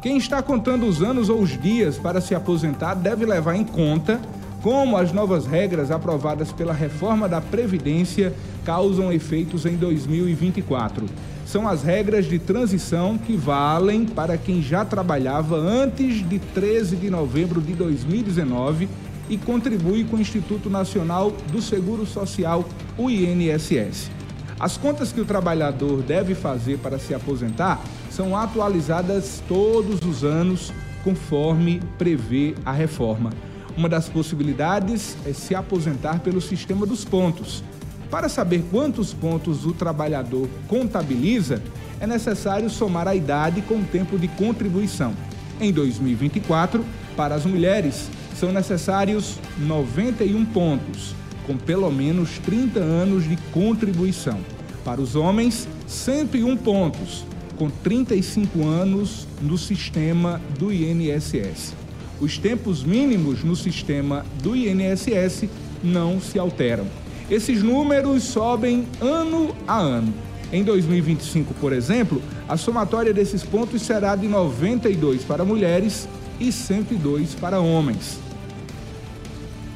Quem está contando os anos ou os dias para se aposentar deve levar em conta como as novas regras aprovadas pela reforma da Previdência causam efeitos em 2024. São as regras de transição que valem para quem já trabalhava antes de 13 de novembro de 2019 e contribui com o Instituto Nacional do Seguro Social, o INSS. As contas que o trabalhador deve fazer para se aposentar são atualizadas todos os anos, conforme prevê a reforma. Uma das possibilidades é se aposentar pelo sistema dos pontos. Para saber quantos pontos o trabalhador contabiliza, é necessário somar a idade com o tempo de contribuição. Em 2024, para as mulheres, são necessários 91 pontos, com pelo menos 30 anos de contribuição. Para os homens, 101 pontos, com 35 anos no sistema do INSS. Os tempos mínimos no sistema do INSS não se alteram. Esses números sobem ano a ano. Em 2025, por exemplo, a somatória desses pontos será de 92 para mulheres e 102 para homens.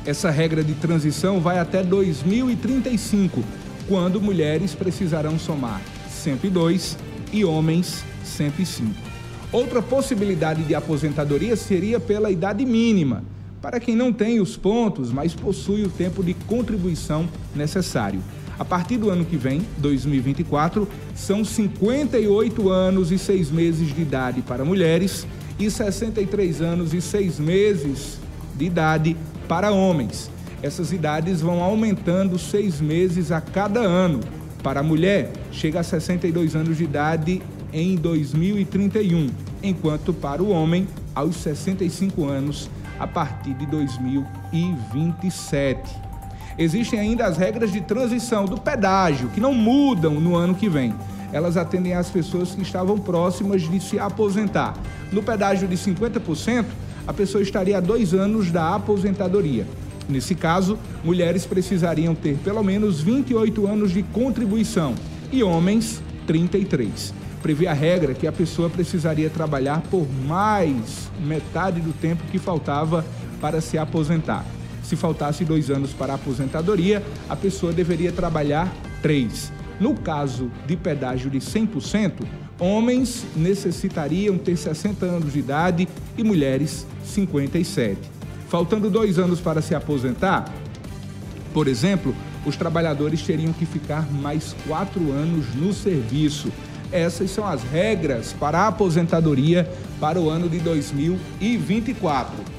Essa regra de transição vai até 2035, quando mulheres precisarão somar 102 e homens 105. Outra possibilidade de aposentadoria seria pela idade mínima, para quem não tem os pontos, mas possui o tempo de contribuição necessário. A partir do ano que vem, 2024, são 58 anos e 6 meses de idade para mulheres e 63 anos e 6 meses de idade para homens. Essas idades vão aumentando seis meses a cada ano, para a mulher, chega a 62 anos de idade em 2031, enquanto para o homem, aos 65 anos a partir de 2027. Existem ainda as regras de transição do pedágio, que não mudam no ano que vem. Elas atendem às pessoas que estavam próximas de se aposentar. No pedágio de 50%, a pessoa estaria a dois anos da aposentadoria. Nesse caso, mulheres precisariam ter pelo menos 28 anos de contribuição e homens 33. Prevê a regra que a pessoa precisaria trabalhar por mais metade do tempo que faltava para se aposentar. Se faltasse dois anos para a aposentadoria, a pessoa deveria trabalhar três. No caso de pedágio de 100%, homens necessitariam ter 60 anos de idade e mulheres 57. Faltando dois anos para se aposentar, por exemplo, os trabalhadores teriam que ficar mais quatro anos no serviço. Essas são as regras para a aposentadoria para o ano de 2024.